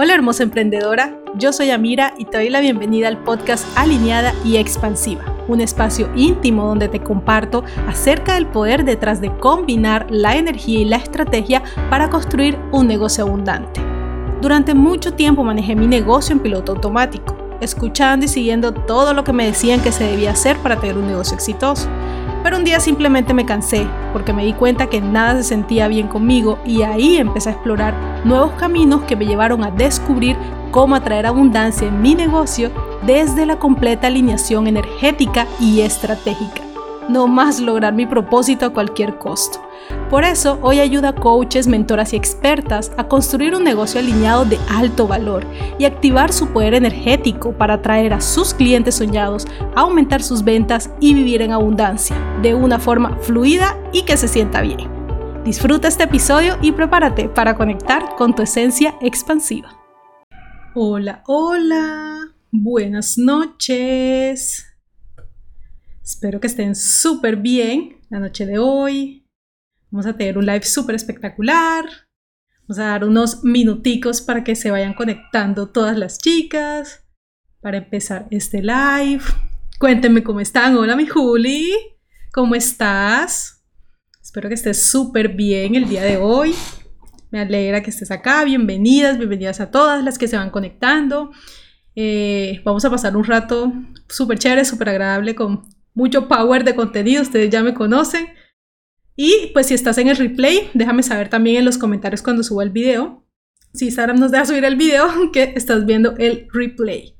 Hola hermosa emprendedora, yo soy Amira y te doy la bienvenida al podcast Alineada y Expansiva, un espacio íntimo donde te comparto acerca del poder detrás de combinar la energía y la estrategia para construir un negocio abundante. Durante mucho tiempo manejé mi negocio en piloto automático, escuchando y siguiendo todo lo que me decían que se debía hacer para tener un negocio exitoso. Pero un día simplemente me cansé porque me di cuenta que nada se sentía bien conmigo y ahí empecé a explorar nuevos caminos que me llevaron a descubrir cómo atraer abundancia en mi negocio desde la completa alineación energética y estratégica. No más lograr mi propósito a cualquier costo. Por eso, hoy ayuda a coaches, mentoras y expertas a construir un negocio alineado de alto valor y activar su poder energético para atraer a sus clientes soñados, aumentar sus ventas y vivir en abundancia, de una forma fluida y que se sienta bien. Disfruta este episodio y prepárate para conectar con tu esencia expansiva. Hola, hola, buenas noches. Espero que estén súper bien la noche de hoy, Vamos a tener un live súper espectacular. Vamos a dar unos minuticos para que se vayan conectando todas las chicas. Para empezar este live. Cuéntenme cómo están. Hola mi Juli. ¿Cómo estás? Espero que estés súper bien el día de hoy. Me alegra que estés acá. Bienvenidas, bienvenidas a todas las que se van conectando. Eh, vamos a pasar un rato súper chévere, súper agradable con mucho power de contenido. Ustedes ya me conocen. Y pues si estás en el replay, déjame saber también en los comentarios cuando suba el video. Si Instagram nos deja subir el video, que estás viendo el replay.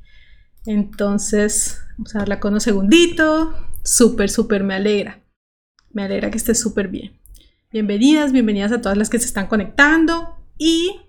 Entonces, vamos a darla con un segundito. Súper, súper me alegra. Me alegra que estés súper bien. Bienvenidas, bienvenidas a todas las que se están conectando. Y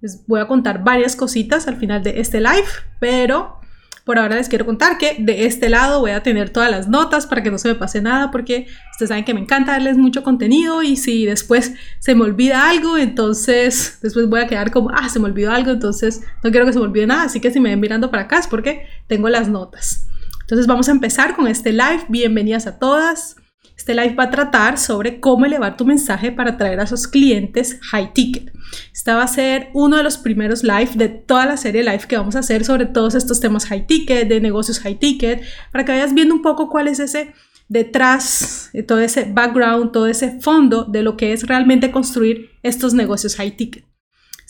les voy a contar varias cositas al final de este live, pero por ahora les quiero contar que de este lado voy a tener todas las notas para que no se me pase nada porque ustedes saben que me encanta darles mucho contenido y si después se me olvida algo, entonces después voy a quedar como, ah, se me olvidó algo, entonces no quiero que se me olvide nada, así que si me ven mirando para acá es porque tengo las notas. Entonces vamos a empezar con este live. Bienvenidas a todas. Este live va a tratar sobre cómo elevar tu mensaje para atraer a esos clientes high ticket. Este va a ser uno de los primeros live de toda la serie live que vamos a hacer sobre todos estos temas high ticket, de negocios high ticket, para que vayas viendo un poco cuál es ese detrás, de todo ese background, todo ese fondo de lo que es realmente construir estos negocios high ticket.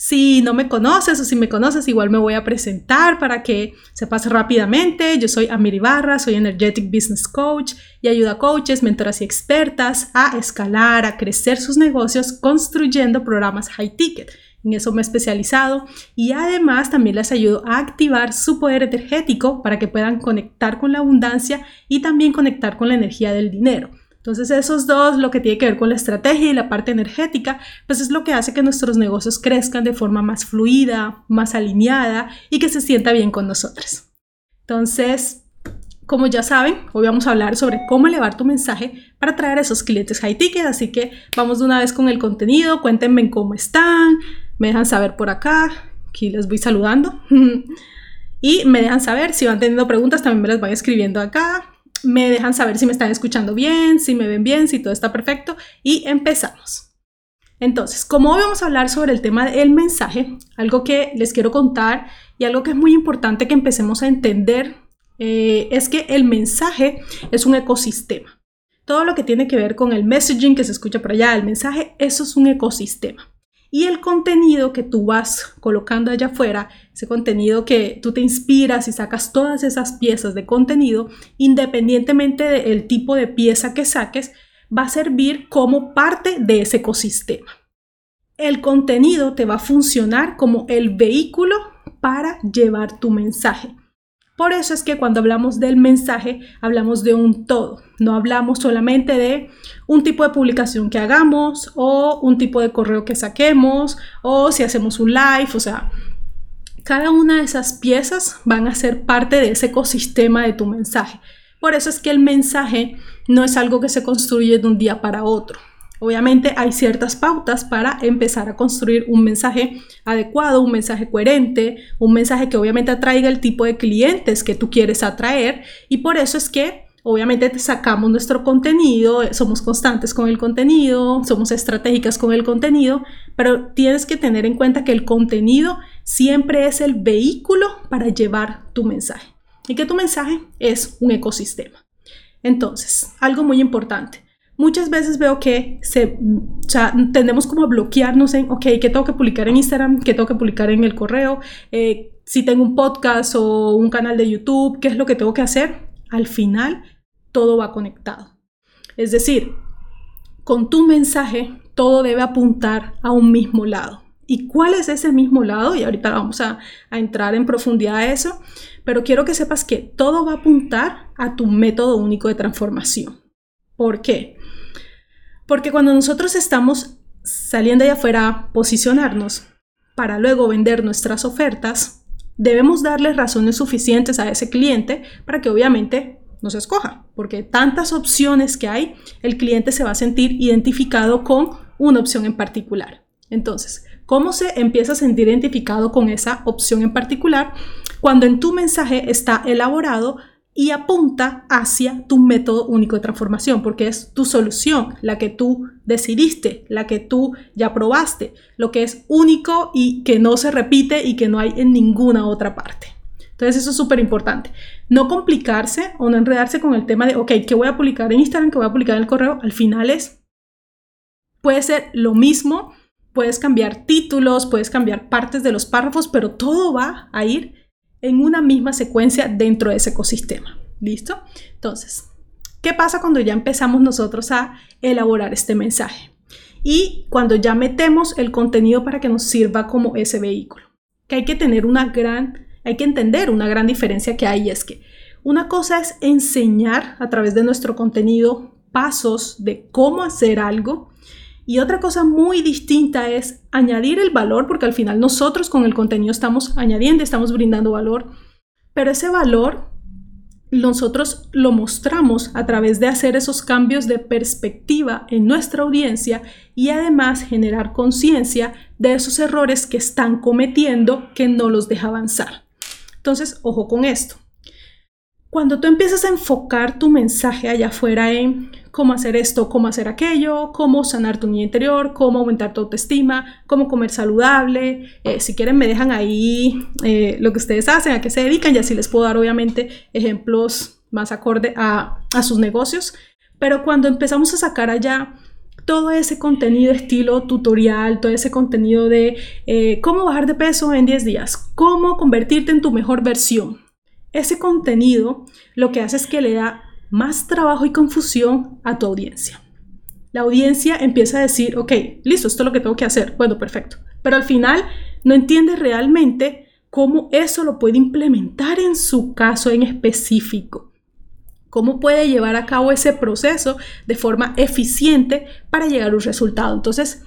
Si no me conoces o si me conoces, igual me voy a presentar para que sepas rápidamente. Yo soy Amir Ibarra, soy Energetic Business Coach y ayuda a coaches, mentoras y expertas a escalar, a crecer sus negocios construyendo programas high ticket. En eso me he especializado y además también les ayudo a activar su poder energético para que puedan conectar con la abundancia y también conectar con la energía del dinero. Entonces esos dos, lo que tiene que ver con la estrategia y la parte energética, pues es lo que hace que nuestros negocios crezcan de forma más fluida, más alineada y que se sienta bien con nosotros. Entonces, como ya saben, hoy vamos a hablar sobre cómo elevar tu mensaje para atraer a esos clientes high ticket, así que vamos de una vez con el contenido, cuéntenme cómo están, me dejan saber por acá, aquí les voy saludando. y me dejan saber si van teniendo preguntas, también me las van escribiendo acá me dejan saber si me están escuchando bien, si me ven bien, si todo está perfecto y empezamos. Entonces, como hoy vamos a hablar sobre el tema del mensaje, algo que les quiero contar y algo que es muy importante que empecemos a entender eh, es que el mensaje es un ecosistema. Todo lo que tiene que ver con el messaging que se escucha por allá, el mensaje, eso es un ecosistema y el contenido que tú vas colocando allá afuera, ese contenido que tú te inspiras y sacas todas esas piezas de contenido, independientemente del tipo de pieza que saques, va a servir como parte de ese ecosistema. El contenido te va a funcionar como el vehículo para llevar tu mensaje. Por eso es que cuando hablamos del mensaje, hablamos de un todo. No hablamos solamente de un tipo de publicación que hagamos o un tipo de correo que saquemos o si hacemos un live. O sea, cada una de esas piezas van a ser parte de ese ecosistema de tu mensaje. Por eso es que el mensaje no es algo que se construye de un día para otro. Obviamente hay ciertas pautas para empezar a construir un mensaje adecuado, un mensaje coherente, un mensaje que obviamente atraiga el tipo de clientes que tú quieres atraer y por eso es que obviamente te sacamos nuestro contenido, somos constantes con el contenido, somos estratégicas con el contenido, pero tienes que tener en cuenta que el contenido siempre es el vehículo para llevar tu mensaje. Y que tu mensaje es un ecosistema. Entonces, algo muy importante. Muchas veces veo que se, tendemos como a bloquearnos en, ok, ¿qué tengo que publicar en Instagram? ¿Qué tengo que publicar en el correo? Eh, si tengo un podcast o un canal de YouTube, ¿qué es lo que tengo que hacer? Al final, todo va conectado. Es decir, con tu mensaje, todo debe apuntar a un mismo lado. ¿Y cuál es ese mismo lado? Y ahorita vamos a, a, entrar en profundidad a eso, pero quiero que sepas que todo va a apuntar a tu método único de transformación. ¿Por qué? Porque cuando nosotros estamos saliendo allá afuera a posicionarnos para luego vender nuestras ofertas, debemos darle razones suficientes a ese cliente para que obviamente nos escoja, porque tantas opciones que hay, el cliente se va a sentir identificado con una opción en particular. Entonces, ¿cómo se empieza a sentir identificado con esa opción en particular? Cuando en tu mensaje está elaborado y apunta hacia tu método único de transformación, porque es tu solución, la que tú decidiste, la que tú ya probaste, lo que es único y que no se repite y que no hay en ninguna otra parte. Entonces eso es súper importante. No complicarse o no enredarse con el tema de, ok, ¿qué voy a publicar en Instagram? ¿Qué voy a publicar en el correo? Al final es, puede ser lo mismo, puedes cambiar títulos, puedes cambiar partes de los párrafos, pero todo va a ir en una misma secuencia dentro de ese ecosistema. ¿Listo? Entonces, ¿qué pasa cuando ya empezamos nosotros a elaborar este mensaje? Y cuando ya metemos el contenido para que nos sirva como ese vehículo. Que hay que tener una gran, hay que entender una gran diferencia que hay es que una cosa es enseñar a través de nuestro contenido pasos de cómo hacer algo y otra cosa muy distinta es añadir el valor, porque al final nosotros con el contenido estamos añadiendo, estamos brindando valor, pero ese valor nosotros lo mostramos a través de hacer esos cambios de perspectiva en nuestra audiencia y además generar conciencia de esos errores que están cometiendo que no los deja avanzar. Entonces, ojo con esto. Cuando tú empiezas a enfocar tu mensaje allá afuera en cómo hacer esto, cómo hacer aquello, cómo sanar tu niño interior, cómo aumentar tu autoestima, cómo comer saludable. Eh, si quieren me dejan ahí eh, lo que ustedes hacen, a qué se dedican y así les puedo dar obviamente ejemplos más acorde a, sus negocios. Pero cuando empezamos a sacar allá todo ese contenido estilo tutorial, todo ese contenido de eh, cómo bajar de peso en 10 días, cómo convertirte en tu mejor versión. Ese contenido lo que hace es que le da más trabajo y confusión a tu audiencia. La audiencia empieza a decir, ok, listo, esto es lo que tengo que hacer. Bueno, perfecto. Pero al final no entiende realmente cómo eso lo puede implementar en su caso en específico. Cómo puede llevar a cabo ese proceso de forma eficiente para llegar a un resultado. Entonces,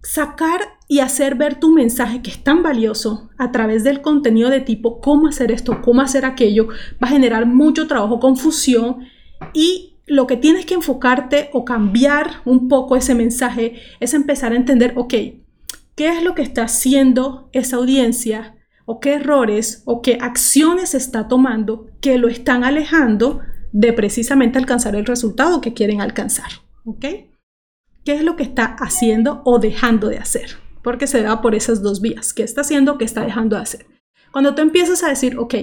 sacar y hacer ver tu mensaje que es tan valioso a través del contenido de tipo cómo hacer esto, cómo hacer aquello, va a generar mucho trabajo, confusión y lo que tienes que enfocarte o cambiar un poco ese mensaje es empezar a entender, ok, ¿qué es lo que está haciendo esa audiencia? ¿O qué errores o qué acciones está tomando que lo están alejando de precisamente alcanzar el resultado que quieren alcanzar? ¿Ok? ¿Qué es lo que está haciendo o dejando de hacer? Porque se da por esas dos vías, qué está haciendo, qué está dejando de hacer. Cuando tú empiezas a decir, ok,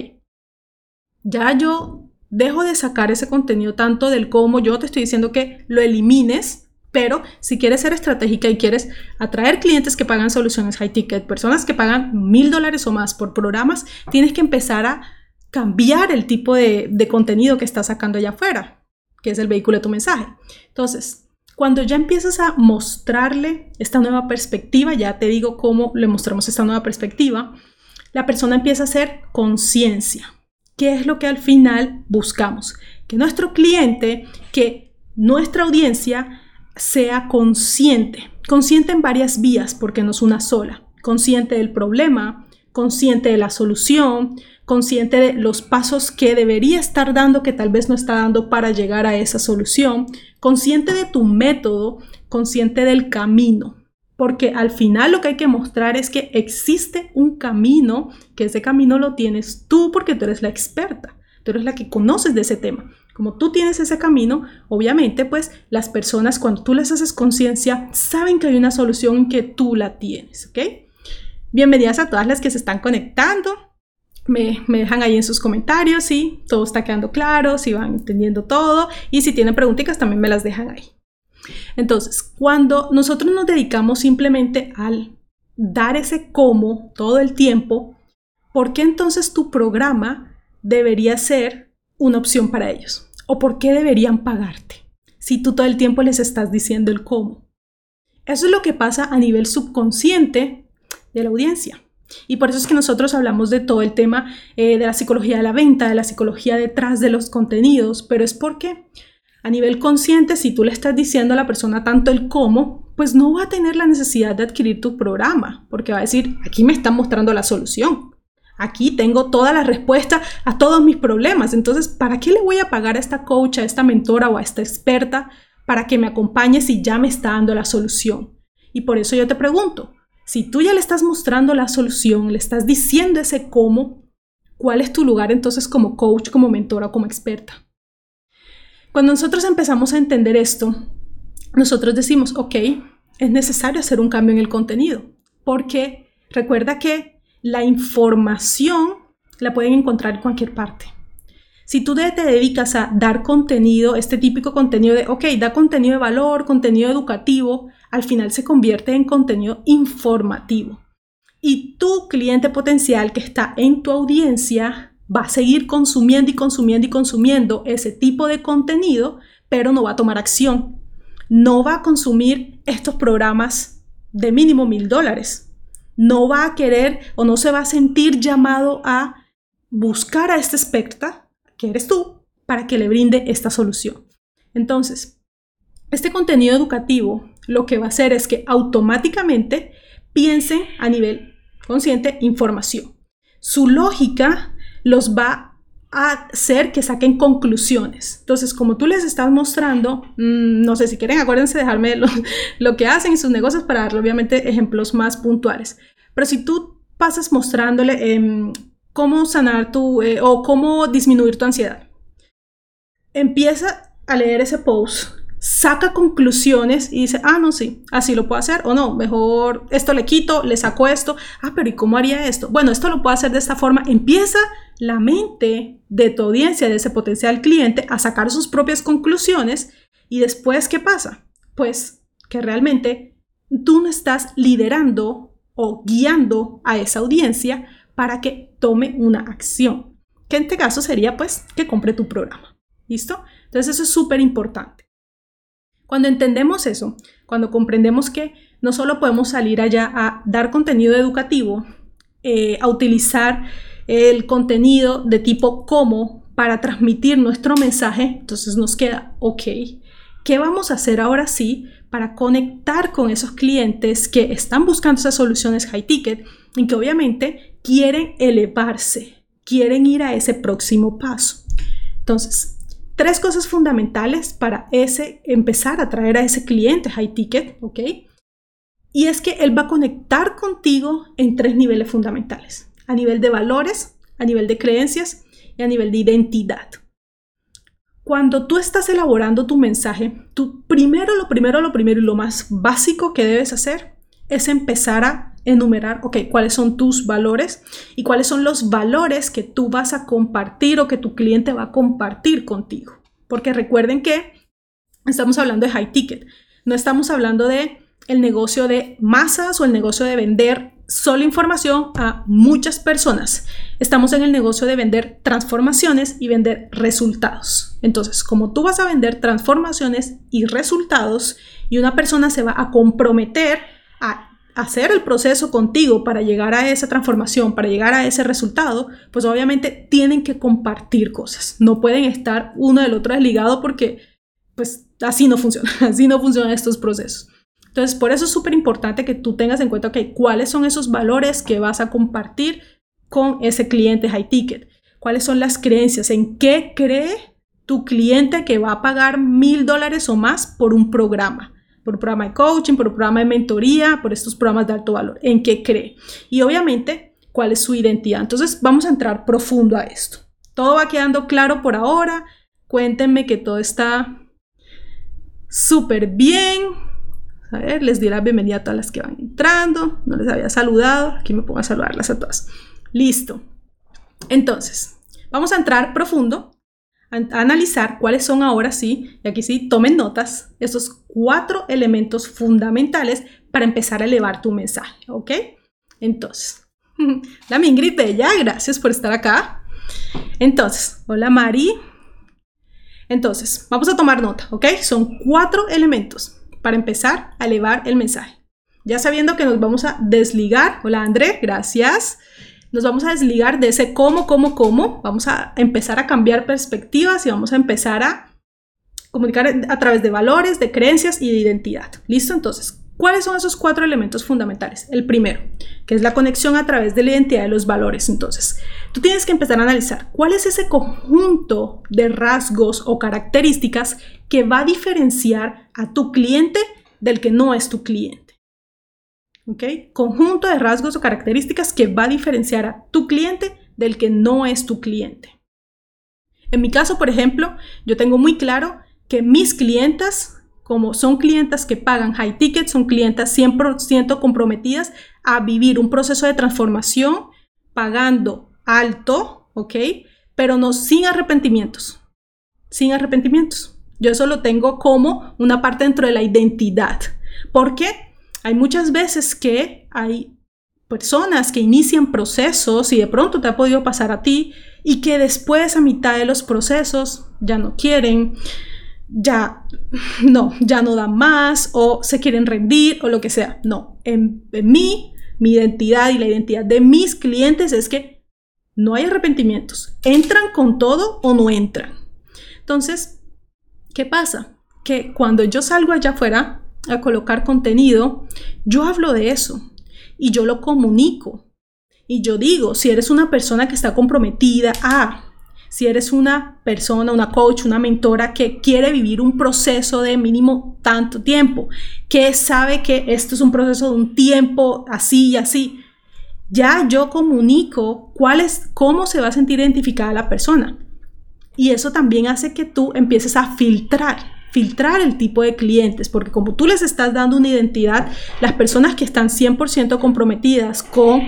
ya yo dejo de sacar ese contenido tanto del cómo, yo te estoy diciendo que lo elimines, pero si quieres ser estratégica y quieres atraer clientes que pagan soluciones high ticket, personas que pagan mil dólares o más por programas, tienes que empezar a cambiar el tipo de, de contenido que estás sacando allá afuera, que es el vehículo de tu mensaje. Entonces, cuando ya empiezas a mostrarle esta nueva perspectiva, ya te digo cómo le mostramos esta nueva perspectiva, la persona empieza a hacer conciencia. ¿Qué es lo que al final buscamos? Que nuestro cliente, que nuestra audiencia sea consciente, consciente en varias vías, porque no es una sola, consciente del problema, consciente de la solución, consciente de los pasos que debería estar dando que tal vez no está dando para llegar a esa solución, consciente de tu método, consciente del camino. Porque al final lo que hay que mostrar es que existe un camino, que ese camino lo tienes tú porque tú eres la experta, tú eres la que conoces de ese tema. Como tú tienes ese camino, obviamente pues las personas cuando tú les haces conciencia saben que hay una solución que tú la tienes, ¿ok? Bienvenidas a todas las que se están conectando. Me, me, dejan ahí en sus comentarios si todo está quedando claro, si van entendiendo todo y si tienen preguntitas también me las dejan ahí. Entonces, cuando nosotros nos dedicamos simplemente al dar ese cómo todo el tiempo, ¿por qué entonces tu programa debería ser una opción para ellos? ¿O por qué deberían pagarte si tú todo el tiempo les estás diciendo el cómo? Eso es lo que pasa a nivel subconsciente de la audiencia. Y por eso es que nosotros hablamos de todo el tema eh, de la psicología de la venta, de la psicología detrás de los contenidos, pero es porque a nivel consciente, si tú le estás diciendo a la persona tanto el cómo, pues no va a tener la necesidad de adquirir tu programa, porque va a decir, aquí me están mostrando la solución. Aquí tengo toda la respuesta a todos mis problemas. Entonces, ¿para qué le voy a pagar a esta coach, a esta mentora o a esta experta para que me acompañe si ya me está dando la solución? Y por eso yo te pregunto, si tú ya le estás mostrando la solución, le estás diciendo ese cómo, ¿cuál es tu lugar entonces como coach, como mentora, como experta? Cuando nosotros empezamos a entender esto, nosotros decimos, ok, es necesario hacer un cambio en el contenido, porque recuerda que la información la pueden encontrar en cualquier parte. Si tú te dedicas a dar contenido, este típico contenido de, ok, da contenido de valor, contenido educativo, al final se convierte en contenido informativo. Y tu cliente potencial que está en tu audiencia va a seguir consumiendo y consumiendo y consumiendo ese tipo de contenido, pero no va a tomar acción. No va a consumir estos programas de mínimo mil dólares. No va a querer o no se va a sentir llamado a buscar a este experta, que eres tú, para que le brinde esta solución. Entonces, este contenido educativo lo que va a hacer es que automáticamente piense a nivel consciente información. Su lógica los va a hacer que saquen conclusiones. Entonces, como tú les estás mostrando, mm, no sé si quieren, acuérdense de dejarme lo, que hacen en sus negocios para darle obviamente ejemplos más puntuales. Pero si tú pasas mostrándole em, cómo sanar tu eh, o cómo disminuir tu ansiedad, empieza a leer ese post saca conclusiones y dice, ah, no, sí, así lo puedo hacer o no, mejor esto le quito, le saco esto, ah, pero ¿y cómo haría esto? Bueno, esto lo puedo hacer de esta forma. Empieza la mente de tu audiencia, de ese potencial cliente, a sacar sus propias conclusiones y después, ¿qué pasa? Pues que realmente tú no estás liderando o guiando a esa audiencia para que tome una acción, que en este caso sería pues que compre tu programa. ¿Listo? Entonces eso es súper importante. Cuando entendemos eso, cuando comprendemos que no solo podemos salir allá a dar contenido educativo, eh, a utilizar el contenido de tipo cómo para transmitir nuestro mensaje, entonces nos queda, ok, ¿qué vamos a hacer ahora sí para conectar con esos clientes que están buscando esas soluciones high ticket y que obviamente quieren elevarse, quieren ir a ese próximo paso? Entonces, tres cosas fundamentales para ese, empezar a traer a ese cliente high ticket, ¿ok? Y es que él va a conectar contigo en tres niveles fundamentales, a nivel de valores, a nivel de creencias y a nivel de identidad. Cuando tú estás elaborando tu mensaje, tú primero, lo primero, lo primero y lo más básico que debes hacer es empezar a enumerar, ok, cuáles son tus valores y cuáles son los valores que tú vas a compartir o que tu cliente va a compartir contigo. Porque recuerden que estamos hablando de high ticket, no estamos hablando de el negocio de masas o el negocio de vender solo información a muchas personas. Estamos en el negocio de vender transformaciones y vender resultados. Entonces, como tú vas a vender transformaciones y resultados y una persona se va a comprometer a hacer el proceso contigo para llegar a esa transformación, para llegar a ese resultado, pues obviamente tienen que compartir cosas. No pueden estar uno del otro desligado porque pues así no funciona, así no funcionan estos procesos. Entonces, por eso es súper importante que tú tengas en cuenta, ok, cuáles son esos valores que vas a compartir con ese cliente high ticket, cuáles son las creencias, en qué cree tu cliente que va a pagar mil dólares o más por un programa por programa de coaching, por programa de mentoría, por estos programas de alto valor, en qué cree. Y obviamente, cuál es su identidad. Entonces, vamos a entrar profundo a esto. Todo va quedando claro por ahora. Cuéntenme que todo está súper bien, A ver, les di la bienvenida a todas las que van entrando. No les había saludado. Aquí me pongo a saludarlas a todas. Listo. Entonces, vamos a entrar profundo, analizar cuáles son ahora sí, y aquí sí, tomen notas, esos cuatro elementos fundamentales para empezar a elevar tu mensaje, ¿ok? Entonces, la Mingrid Bella, gracias por estar acá. Entonces, hola Mari. Entonces, vamos a tomar nota, ¿ok? Son cuatro elementos para empezar a elevar el mensaje. Ya sabiendo que nos vamos a desligar, hola André, gracias nos vamos a desligar de ese cómo, cómo, cómo. Vamos a empezar a cambiar perspectivas y vamos a empezar a comunicar a través de valores, de creencias y de identidad. ¿Listo? Entonces, ¿cuáles son esos cuatro elementos fundamentales? El primero, que es la conexión a través de la identidad de los valores. Entonces, tú tienes que empezar a analizar cuál es ese conjunto de rasgos o características que va a diferenciar a tu cliente del que no es tu cliente. Conjunto de rasgos o características que va a diferenciar a tu cliente del que no es tu cliente. En mi caso, por ejemplo, yo tengo muy claro que mis clientas, como son clientas que pagan high ticket, son clientas 100% comprometidas a vivir un proceso de transformación pagando alto, ¿ok? Pero no sin arrepentimientos, sin arrepentimientos. Yo eso lo tengo como una parte dentro de la identidad. ¿Por qué? Hay muchas veces que hay personas que inician procesos y de pronto te ha podido pasar a ti y que después a mitad de los procesos ya no quieren, ya no, ya no dan más o se quieren rendir o lo que sea. No, en, en mí, mi identidad y la identidad de mis clientes es que no hay arrepentimientos. Entran con todo o no entran. Entonces, ¿qué pasa? Que cuando yo salgo allá afuera a colocar contenido, yo hablo de eso y yo lo comunico. Y yo digo, si eres una persona que está comprometida a, si eres una persona, una coach, una mentora que quiere vivir un proceso de mínimo tanto tiempo, que sabe que esto es un proceso de un tiempo así y así, ya yo comunico cuál es, cómo se va a sentir identificada la persona. Y eso también hace que tú empieces a filtrar filtrar el tipo de clientes, porque como tú les estás dando una identidad, las personas que están 100% comprometidas con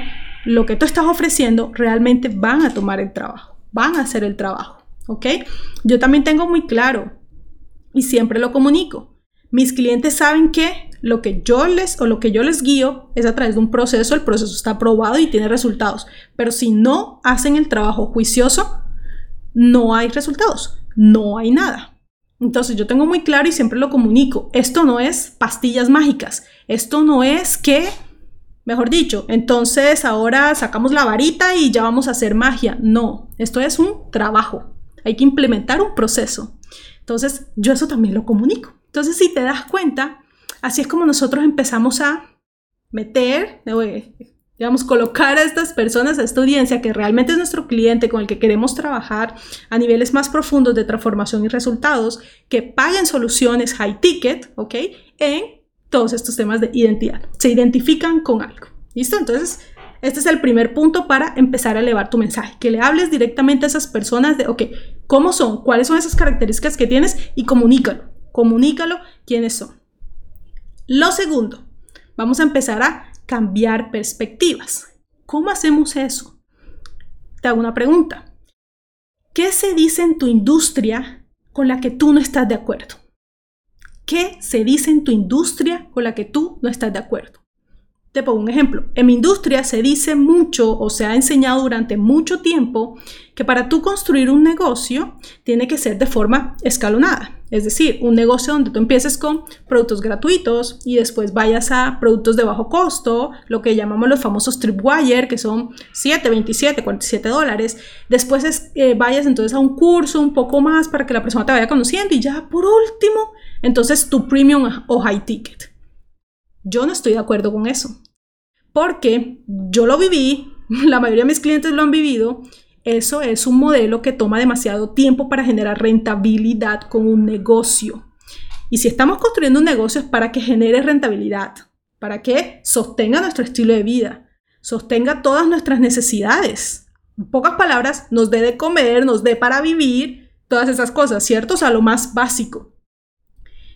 lo que tú estás ofreciendo realmente van a tomar el trabajo, van a hacer el trabajo, ¿ok? Yo también tengo muy claro y siempre lo comunico. Mis clientes saben que lo que yo les o lo que yo les guío es a través de un proceso, el proceso está aprobado y tiene resultados, pero si no hacen el trabajo juicioso, no hay resultados, no hay nada. Entonces yo tengo muy claro y siempre lo comunico, esto no es pastillas mágicas, esto no es que, mejor dicho, entonces ahora sacamos la varita y ya vamos a hacer magia. No, esto es un trabajo, hay que implementar un proceso. Entonces yo eso también lo comunico. Entonces si te das cuenta, así es como nosotros empezamos a meter, digamos, colocar a estas personas, a esta audiencia que realmente es nuestro cliente con el que queremos trabajar a niveles más profundos de transformación y resultados, que paguen soluciones high ticket, ¿ok? En todos estos temas de identidad. Se identifican con algo. ¿Listo? Entonces, este es el primer punto para empezar a elevar tu mensaje, que le hables directamente a esas personas de, ok, ¿cómo son? ¿Cuáles son esas características que tienes? Y comunícalo, comunícalo quiénes son. Lo segundo, vamos a empezar a cambiar perspectivas. ¿Cómo hacemos eso? Te hago una pregunta. ¿Qué se dice en tu industria con la que tú no estás de acuerdo? ¿Qué se dice en tu industria con la que tú no estás de acuerdo? Te pongo un ejemplo. En mi industria se dice mucho o se ha enseñado durante mucho tiempo que para tú construir un negocio tiene que ser de forma escalonada. Es decir, un negocio donde tú empieces con productos gratuitos y después vayas a productos de bajo costo, lo que llamamos los famosos tripwire, que son 7, 27, 47 dólares. Después eh, vayas entonces a un curso un poco más para que la persona te vaya conociendo y ya por último, entonces tu premium o high ticket. Yo no estoy de acuerdo con eso. Porque yo lo viví, la mayoría de mis clientes lo han vivido. Eso es un modelo que toma demasiado tiempo para generar rentabilidad con un negocio. Y si estamos construyendo un negocio es para que genere rentabilidad, para que sostenga nuestro estilo de vida, sostenga todas nuestras necesidades. En pocas palabras, nos dé de comer, nos dé para vivir, todas esas cosas, ¿cierto? O sea, lo más básico.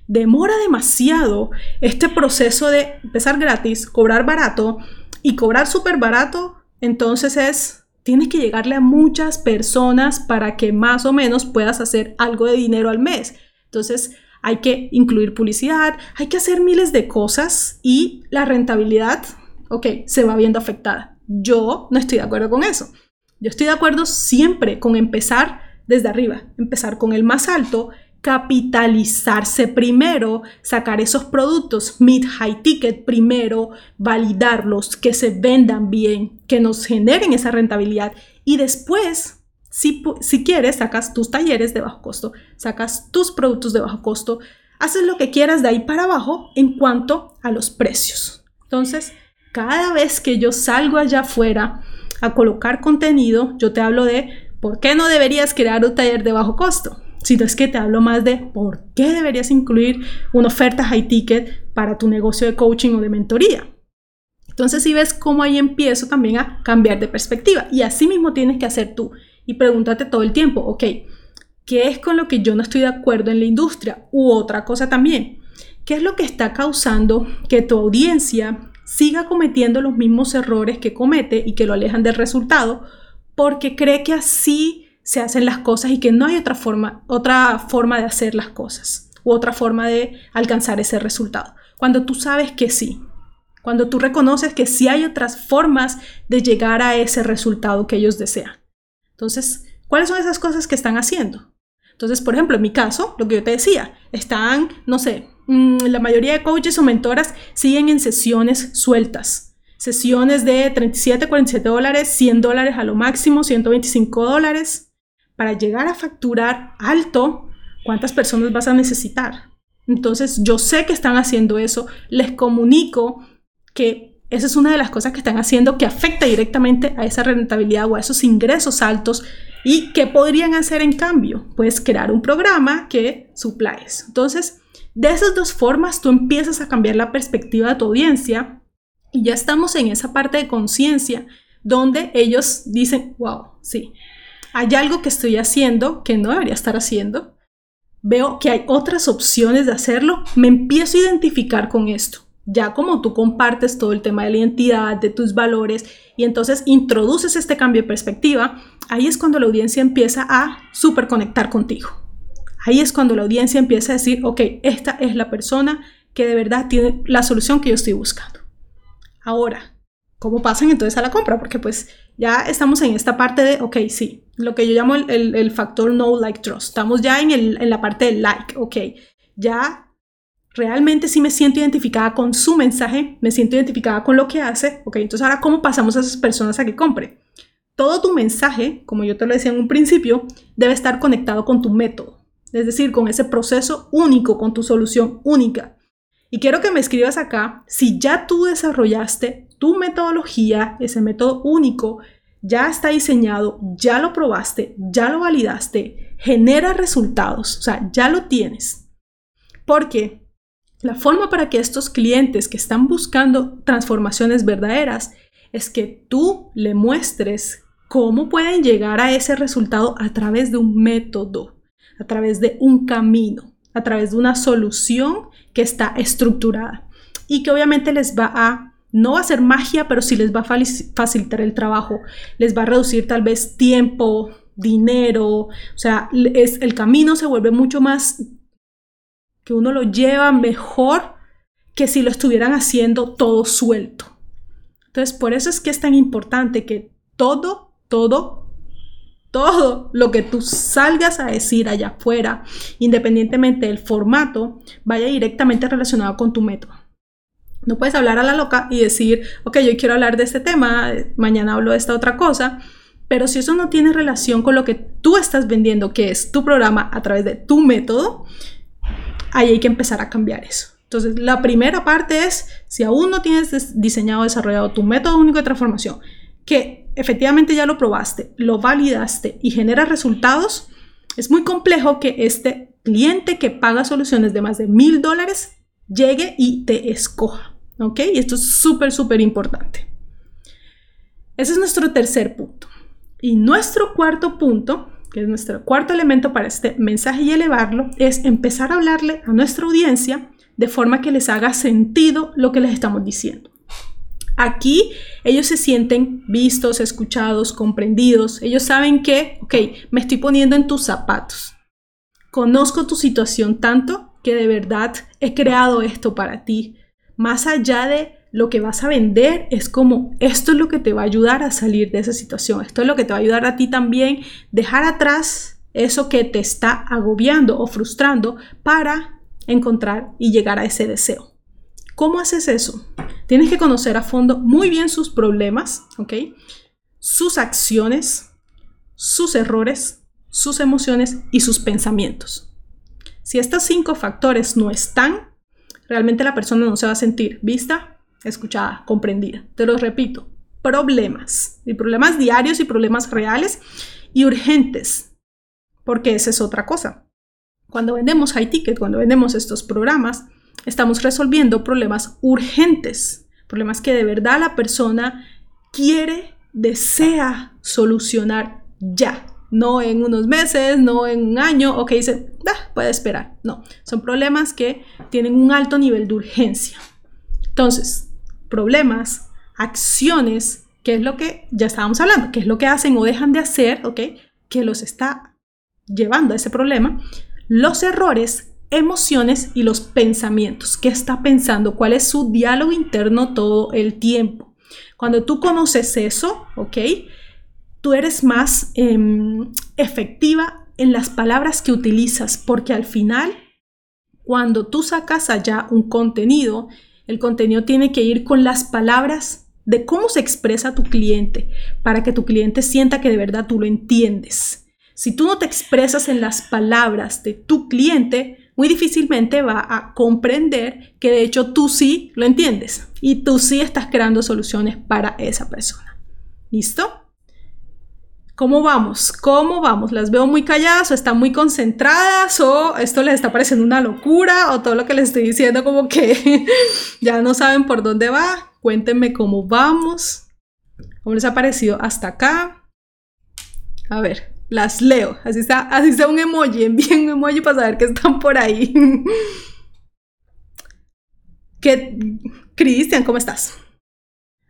Demora demasiado este proceso de empezar gratis, cobrar barato y cobrar súper barato, entonces es, tienes que llegarle a muchas personas para que más o menos puedas hacer algo de dinero al mes. Entonces, hay que incluir publicidad, hay que hacer miles de cosas y la rentabilidad, ok, se va viendo afectada. Yo no estoy de acuerdo con eso. Yo estoy de acuerdo siempre con empezar desde arriba, empezar con el más alto, capitalizarse primero, sacar esos productos mid high ticket primero, validarlos, que se vendan bien, que nos generen esa rentabilidad y después si, si, quieres, sacas tus talleres de bajo costo, sacas tus productos de bajo costo, haces lo que quieras de ahí para abajo en cuanto a los precios. Entonces, cada vez que yo salgo allá afuera a colocar contenido, yo te hablo de por qué no deberías crear un taller de bajo costo, sino es que te hablo más de por qué deberías incluir una oferta high ticket para tu negocio de coaching o de mentoría. Entonces, si ves cómo ahí empiezo también a cambiar de perspectiva y así mismo tienes que hacer tú y pregúntate todo el tiempo, ok, ¿qué es con lo que yo no estoy de acuerdo en la industria? U otra cosa también, ¿qué es lo que está causando que tu audiencia siga cometiendo los mismos errores que comete y que lo alejan del resultado porque cree que así se hacen las cosas y que no hay otra forma, otra forma de hacer las cosas u otra forma de alcanzar ese resultado. Cuando tú sabes que sí, cuando tú reconoces que sí hay otras formas de llegar a ese resultado que ellos desean. Entonces, ¿cuáles son esas cosas que están haciendo? Entonces, por ejemplo, en mi caso, lo que yo te decía, están, no sé, mm, la mayoría de coaches o mentoras siguen en sesiones sueltas. Sesiones de 37, 47 dólares, 100 dólares a lo máximo, 125 dólares. Para llegar a facturar alto, ¿cuántas personas vas a necesitar? Entonces, yo sé que están haciendo eso, les comunico que esa es una de las cosas que están haciendo que afecta directamente a esa rentabilidad o a esos ingresos altos. ¿Y qué podrían hacer en cambio? Pues crear un programa que supla. Entonces, de esas dos formas tú empiezas a cambiar la perspectiva de tu audiencia y ya estamos en esa parte de conciencia donde ellos dicen, wow, sí, hay algo que estoy haciendo que no debería estar haciendo. Veo que hay otras opciones de hacerlo. Me empiezo a identificar con esto ya como tú compartes todo el tema de la identidad, de tus valores, y entonces introduces este cambio de perspectiva, ahí es cuando la audiencia empieza a super conectar contigo. Ahí es cuando la audiencia empieza a decir, ok, esta es la persona que de verdad tiene la solución que yo estoy buscando. Ahora, ¿cómo pasan entonces a la compra? Porque pues ya estamos en esta parte de, ok, sí, lo que yo llamo el, factor no like trust. Estamos ya en, en la parte del like, ok, ya realmente sí me siento identificada con su mensaje, me siento identificada con lo que hace, ok, entonces ahora cómo pasamos a esas personas a que compre. Todo tu mensaje, como yo te lo decía en un principio, debe estar conectado con tu método, es decir, con ese proceso único, con tu solución única. Y quiero que me escribas acá si ya tú desarrollaste tu metodología, ese método único, ya está diseñado, ya lo probaste, ya lo validaste, genera resultados, o sea, ya lo tienes. Porque la forma para que estos clientes que están buscando transformaciones verdaderas es que tú le muestres cómo pueden llegar a ese resultado a través de un método, a través de un camino, a través de una solución que está estructurada y que obviamente les va a, no va a ser magia, pero sí les va a facilitar el trabajo, les va a reducir tal vez tiempo, dinero, o sea, es, el camino se vuelve mucho más que uno lo lleva mejor que si lo estuvieran haciendo todo suelto. Entonces, por eso es que es tan importante que todo, todo, todo lo que tú salgas a decir allá afuera, independientemente del formato, vaya directamente relacionado con tu método. No puedes hablar a la loca y decir, ok, yo quiero hablar de este tema, mañana hablo de esta otra cosa, pero si eso no tiene relación con lo que tú estás vendiendo, que es tu programa a través de tu método, ahí hay que empezar a cambiar eso. Entonces, la primera parte es, si aún no tienes diseñado, desarrollado tu método único de transformación, que efectivamente ya lo probaste, lo validaste y genera resultados, es muy complejo que este cliente que paga soluciones de más de mil dólares llegue y te escoja. ¿Ok? Y esto es súper, súper importante. Ese es nuestro tercer punto. Y nuestro cuarto punto que es nuestro cuarto elemento para este mensaje y elevarlo, es empezar a hablarle a nuestra audiencia de forma que les haga sentido lo que les estamos diciendo. Aquí ellos se sienten vistos, escuchados, comprendidos. Ellos saben que, ok, me estoy poniendo en tus zapatos. Conozco tu situación tanto que de verdad he creado esto para ti. Más allá de lo que vas a vender, es como esto es lo que te va a ayudar a salir de esa situación. Esto es lo que te va a ayudar a ti también dejar atrás eso que te está agobiando o frustrando para encontrar y llegar a ese deseo. ¿Cómo haces eso? Tienes que conocer a fondo muy bien sus problemas, ¿ok? Sus acciones, sus errores, sus emociones y sus pensamientos. Si estos cinco factores no están, realmente la persona no se va a sentir vista, escuchada, comprendida. Te lo repito, problemas. Y problemas diarios y problemas reales y urgentes. Porque esa es otra cosa. Cuando vendemos high ticket, cuando vendemos estos programas, estamos resolviendo problemas urgentes, problemas que de verdad la persona quiere, desea solucionar ya, no en unos meses, no en un año, o que dice, ah, puede esperar. No, son problemas que tienen un alto nivel de urgencia. Entonces, problemas, acciones, que es lo que ya estábamos hablando, que es lo que hacen o dejan de hacer, ¿ok? Que los está llevando a ese problema, los errores, emociones y los pensamientos. ¿Qué está pensando? ¿Cuál es su diálogo interno todo el tiempo? Cuando tú conoces eso, ¿ok? Tú eres más em, efectiva en las palabras que utilizas, porque al final, cuando tú sacas allá un contenido, el contenido tiene que ir con las palabras de cómo se expresa tu cliente, para que tu cliente sienta que de verdad tú lo entiendes. Si tú no te expresas en las palabras de tu cliente, muy difícilmente va a comprender que de hecho tú sí lo entiendes y tú sí estás creando soluciones para esa persona. ¿Listo? ¿Cómo vamos? ¿Cómo vamos? ¿Las veo muy calladas o están muy concentradas o esto les está pareciendo una locura o todo lo que les estoy diciendo como que ya no saben por dónde va? Cuéntenme cómo vamos. ¿Cómo les ha parecido hasta acá? A ver, las leo. Así está, así está un emoji, envíen un emoji para saber que están por ahí. ¿Qué, Cristian, ¿cómo estás?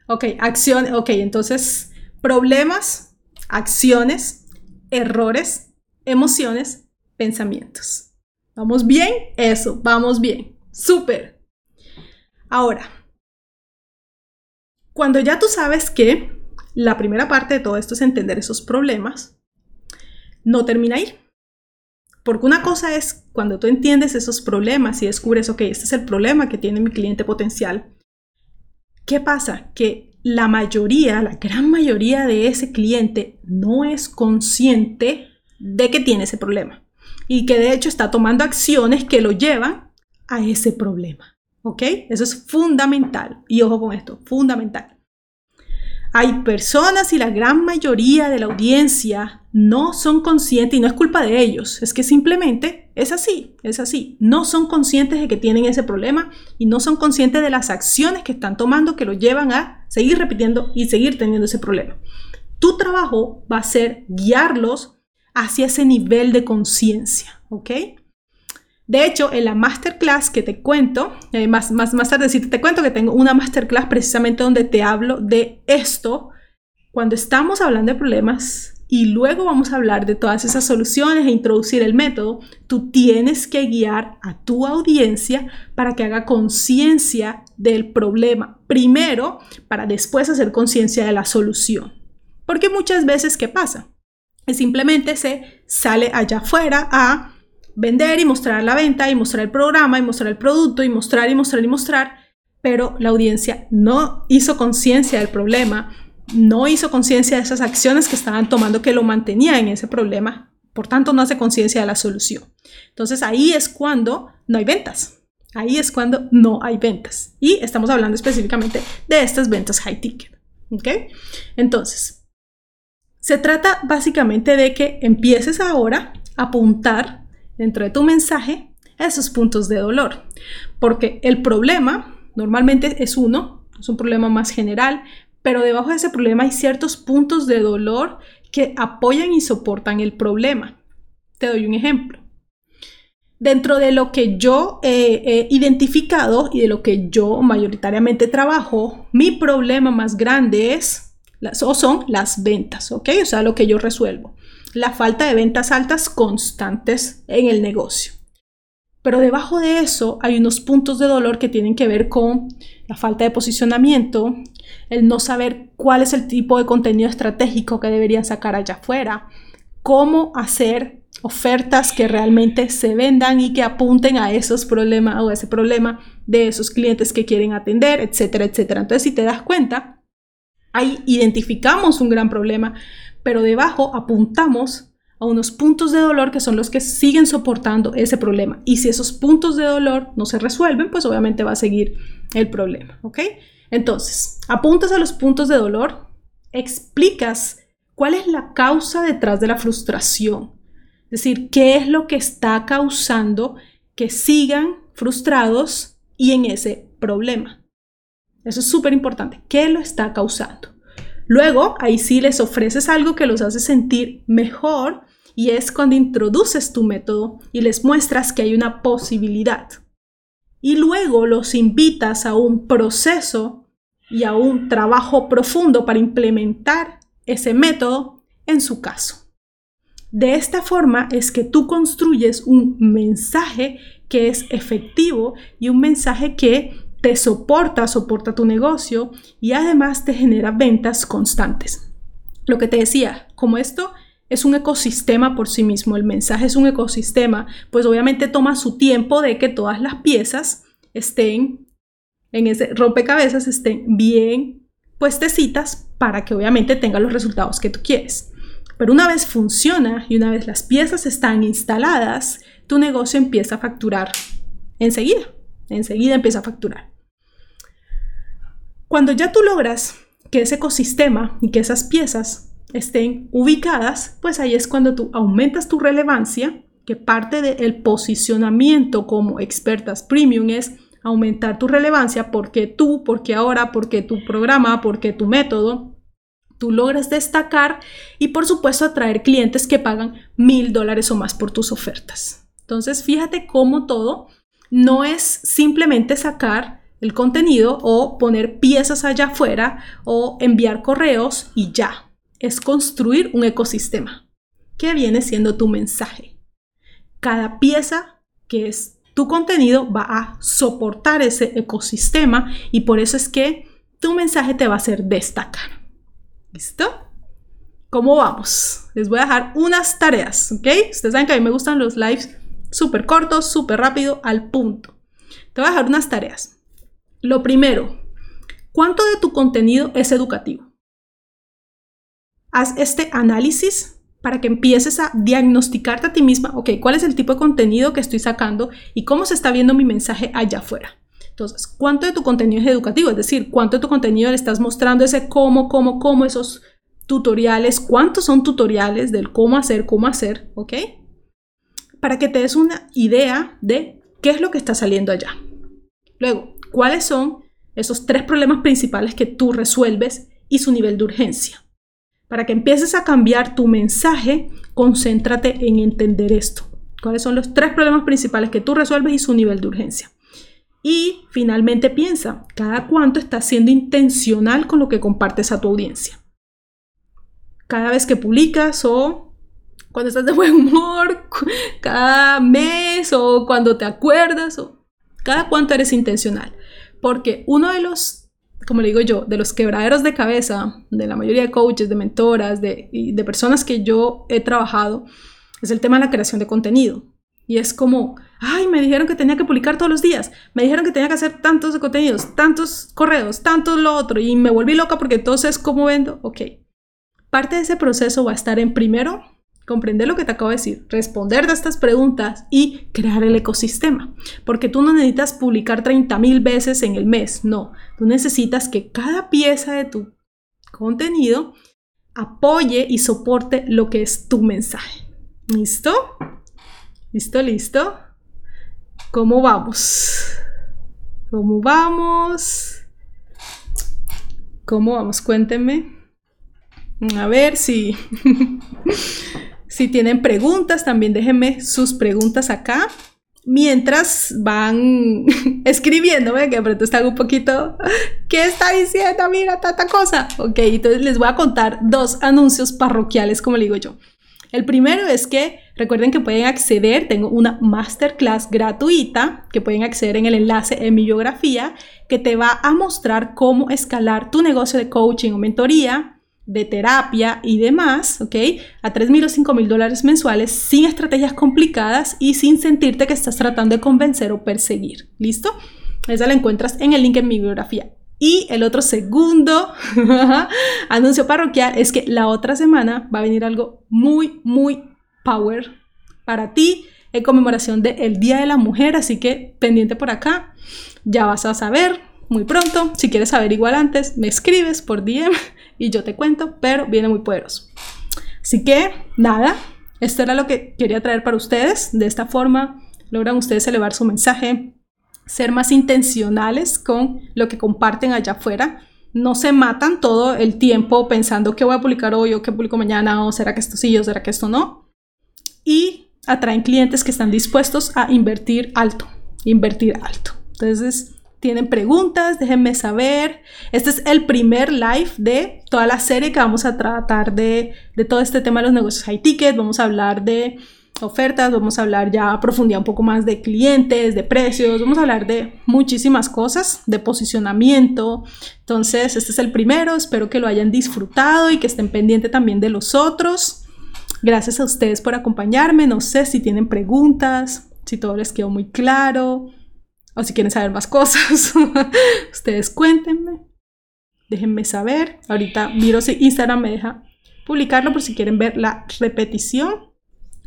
Ok, acción, ok, entonces, problemas, acciones, errores, emociones, pensamientos. ¿Vamos bien? Eso, vamos bien. Súper. Ahora, cuando ya tú sabes que la primera parte de todo esto es entender esos problemas, no termina ahí. Porque una cosa es cuando tú entiendes esos problemas y descubres, ok, este es el problema que tiene mi cliente potencial. ¿Qué pasa? Que la mayoría, la gran mayoría de ese cliente no es consciente de que tiene ese problema y que de hecho está tomando acciones que lo llevan a ese problema. ¿Ok? Eso es fundamental. Y ojo con esto, fundamental. Hay personas y la gran mayoría de la audiencia no son conscientes y no es culpa de ellos, es que simplemente es así, es así. No son conscientes de que tienen ese problema y no son conscientes de las acciones que están tomando que los llevan a seguir repitiendo y seguir teniendo ese problema. Tu trabajo va a ser guiarlos hacia ese nivel de conciencia, ¿ok? De hecho, en la masterclass que te cuento, eh, más, más, más tarde te cuento que tengo una masterclass precisamente donde te hablo de esto. Cuando estamos hablando de problemas y luego vamos a hablar de todas esas soluciones e introducir el método, tú tienes que guiar a tu audiencia para que haga conciencia del problema primero para después hacer conciencia de la solución. Porque muchas veces, ¿qué pasa? Simplemente se sale allá afuera a vender y mostrar la venta y mostrar el programa y mostrar el producto y mostrar y mostrar y mostrar, pero la audiencia no hizo conciencia del problema, no hizo conciencia de esas acciones que estaban tomando que lo mantenía en ese problema, por tanto no hace conciencia de la solución. Entonces ahí es cuando no hay ventas. Ahí es cuando no hay ventas. Y estamos hablando específicamente de estas ventas high ticket. ¿Ok? Entonces, se trata básicamente de que empieces ahora a apuntar dentro de tu mensaje esos puntos de dolor. Porque el problema normalmente es uno, es un problema más general, pero debajo de ese problema hay ciertos puntos de dolor que apoyan y soportan el problema. Te doy un ejemplo. Dentro de lo que yo he identificado y de lo que yo mayoritariamente trabajo, mi problema más grande es o son las ventas, ¿ok? O sea, lo que yo resuelvo. La falta de ventas altas constantes en el negocio. Pero debajo de eso hay unos puntos de dolor que tienen que ver con la falta de posicionamiento, el no saber cuál es el tipo de contenido estratégico que deberían sacar allá afuera, cómo hacer ofertas que realmente se vendan y que apunten a esos problemas o ese problema de esos clientes que quieren atender, etcétera, etcétera. Entonces, si te das cuenta, ahí identificamos un gran problema, pero debajo apuntamos a unos puntos de dolor que son los que siguen soportando ese problema. Y si esos puntos de dolor no se resuelven, pues obviamente va a seguir el problema, ¿ok? Entonces, apuntas a los puntos de dolor, explicas cuál es la causa detrás de la frustración. Es decir, qué es lo que está causando que sigan frustrados y en ese problema. Eso es súper importante. ¿Qué lo está causando? Luego, ahí sí les ofreces algo que los hace sentir mejor y es cuando introduces tu método y les muestras que hay una posibilidad. Y luego los invitas a un proceso y a un trabajo profundo para implementar ese método en su caso. De esta forma es que tú construyes un mensaje que es efectivo y un mensaje que te soporta, soporta tu negocio y además te genera ventas constantes. Lo que te decía, como esto es un ecosistema por sí mismo, el mensaje es un ecosistema, pues obviamente toma su tiempo de que todas las piezas estén en ese rompecabezas, estén bien puestecitas para que obviamente tenga los resultados que tú quieres. Pero una vez funciona y una vez las piezas están instaladas, tu negocio empieza a facturar enseguida, enseguida empieza a facturar. Cuando ya tú logras que ese ecosistema y que esas piezas estén ubicadas, pues ahí es cuando tú aumentas tu relevancia, que parte del posicionamiento como expertas premium es aumentar tu relevancia porque tú, porque ahora, porque tu programa, porque tu método, tú logras destacar y por supuesto atraer clientes que pagan mil dólares o más por tus ofertas. Entonces, fíjate cómo todo no es simplemente sacar el contenido o poner piezas allá afuera o enviar correos y ya es construir un ecosistema, que viene siendo tu mensaje. Cada pieza que es tu contenido va a soportar ese ecosistema y por eso es que tu mensaje te va a hacer destacar. ¿Listo? ¿Cómo vamos? Les voy a dejar unas tareas, ¿ok? Ustedes saben que a mí me gustan los lives súper cortos, súper rápido, al punto. Te voy a dejar unas tareas. Lo primero, ¿cuánto de tu contenido es educativo? haz este análisis para que empieces a diagnosticarte a ti misma, ok, cuál es el tipo de contenido que estoy sacando y cómo se está viendo mi mensaje allá afuera. Entonces, ¿cuánto de tu contenido es educativo? Es decir, ¿cuánto de tu contenido le estás mostrando ese cómo, cómo, cómo, esos tutoriales? ¿Cuántos son tutoriales del cómo hacer, cómo hacer? ¿Ok? Para que te des una idea de qué es lo que está saliendo allá. Luego, ¿cuáles son esos tres problemas principales que tú resuelves y su nivel de urgencia? Para que empieces a cambiar tu mensaje, concéntrate en entender esto. ¿Cuáles son los tres problemas principales que tú resuelves y su nivel de urgencia? Y finalmente piensa, ¿cada cuánto estás siendo intencional con lo que compartes a tu audiencia? Cada vez que publicas o cuando estás de buen humor, cada mes o cuando te acuerdas o cada cuánto eres intencional. Porque uno de los como le digo yo, de los quebraderos de cabeza de la mayoría de coaches, de mentoras, de, personas que yo he trabajado, es el tema de la creación de contenido. Y es como, ay, me dijeron que tenía que publicar todos los días, me dijeron que tenía que hacer tantos contenidos, tantos correos, tantos lo otro, y me volví loca porque entonces, ¿cómo vendo? Ok. Parte de ese proceso va a estar en primero comprender lo que te acabo de decir, responder de estas preguntas y crear el ecosistema. Porque tú no necesitas publicar 30 mil veces en el mes, no. Tú necesitas que cada pieza de tu contenido apoye y soporte lo que es tu mensaje. ¿Listo? ¿Listo? ¿Listo? ¿Cómo vamos? ¿Cómo vamos? ¿Cómo vamos? Cuéntenme. A ver si, si tienen preguntas, también déjenme sus preguntas acá. Mientras van escribiéndome, que de pronto están un poquito, ¿qué está diciendo? Mira, tanta cosa. Ok, entonces les voy a contar dos anuncios parroquiales, como le digo yo. El primero es que recuerden que pueden acceder, tengo una masterclass gratuita que pueden acceder en el enlace en mi biografía que te va a mostrar cómo escalar tu negocio de coaching o mentoría, de terapia y demás, ¿ok? A 3 mil o 5 mil dólares mensuales sin estrategias complicadas y sin sentirte que estás tratando de convencer o perseguir. ¿Listo? Esa la encuentras en el link en mi biografía. Y el otro segundo anuncio parroquial es que la otra semana va a venir algo muy, muy power para ti en conmemoración del Día de la Mujer, así que pendiente por acá, ya vas a saber muy pronto. Si quieres saber igual antes, me escribes por DM y yo te cuento, pero viene muy poderoso. Así que nada, esto era lo que quería traer para ustedes. De esta forma logran ustedes elevar su mensaje ser más intencionales con lo que comparten allá afuera. No se matan todo el tiempo pensando que voy a publicar hoy o que publico mañana o será que esto sí o será que esto no. Y atraen clientes que están dispuestos a invertir alto, invertir alto. Entonces, tienen preguntas, déjenme saber. Este es el primer live de toda la serie que vamos a tratar de, de todo este tema de los negocios high ticket. Vamos a hablar de ofertas, vamos a hablar ya a profundidad un poco más de clientes, de precios, vamos a hablar de muchísimas cosas, de posicionamiento. Entonces, este es el primero, espero que lo hayan disfrutado y que estén pendientes también de los otros. Gracias a ustedes por acompañarme, no sé si tienen preguntas, si todo les quedó muy claro o si quieren saber más cosas, ustedes cuéntenme, déjenme saber. Ahorita miro si Instagram me deja publicarlo por si quieren ver la repetición.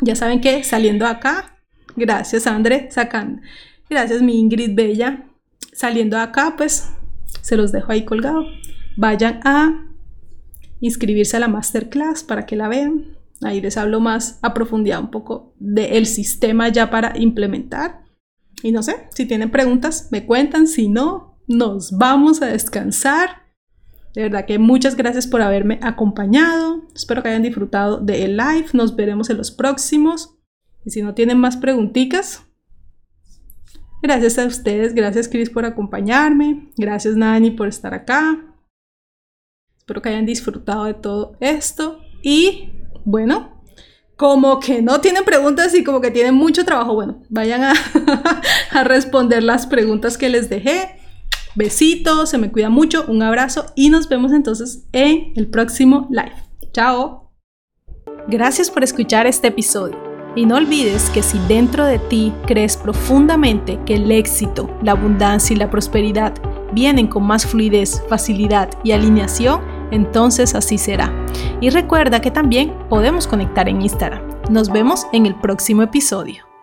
Ya saben que saliendo acá, gracias André, sacan, gracias mi Ingrid Bella, saliendo acá, pues se los dejo ahí colgado. Vayan a inscribirse a la masterclass para que la vean. Ahí les hablo más a profundidad un poco del sistema ya para implementar. Y no sé, si tienen preguntas, me cuentan. Si no, nos vamos a descansar. De verdad que muchas gracias por haberme acompañado. Espero que hayan disfrutado del live. Nos veremos en los próximos. Y si no tienen más preguntitas, gracias a ustedes. Gracias Chris por acompañarme. Gracias Nani por estar acá. Espero que hayan disfrutado de todo esto. Y bueno, como que no tienen preguntas y como que tienen mucho trabajo, bueno, vayan a, responder las preguntas que les dejé. Besitos, se me cuida mucho, un abrazo y nos vemos entonces en el próximo live. Chao. Gracias por escuchar este episodio. Y no olvides que si dentro de ti crees profundamente que el éxito, la abundancia y la prosperidad vienen con más fluidez, facilidad y alineación, entonces así será. Y recuerda que también podemos conectar en Instagram. Nos vemos en el próximo episodio.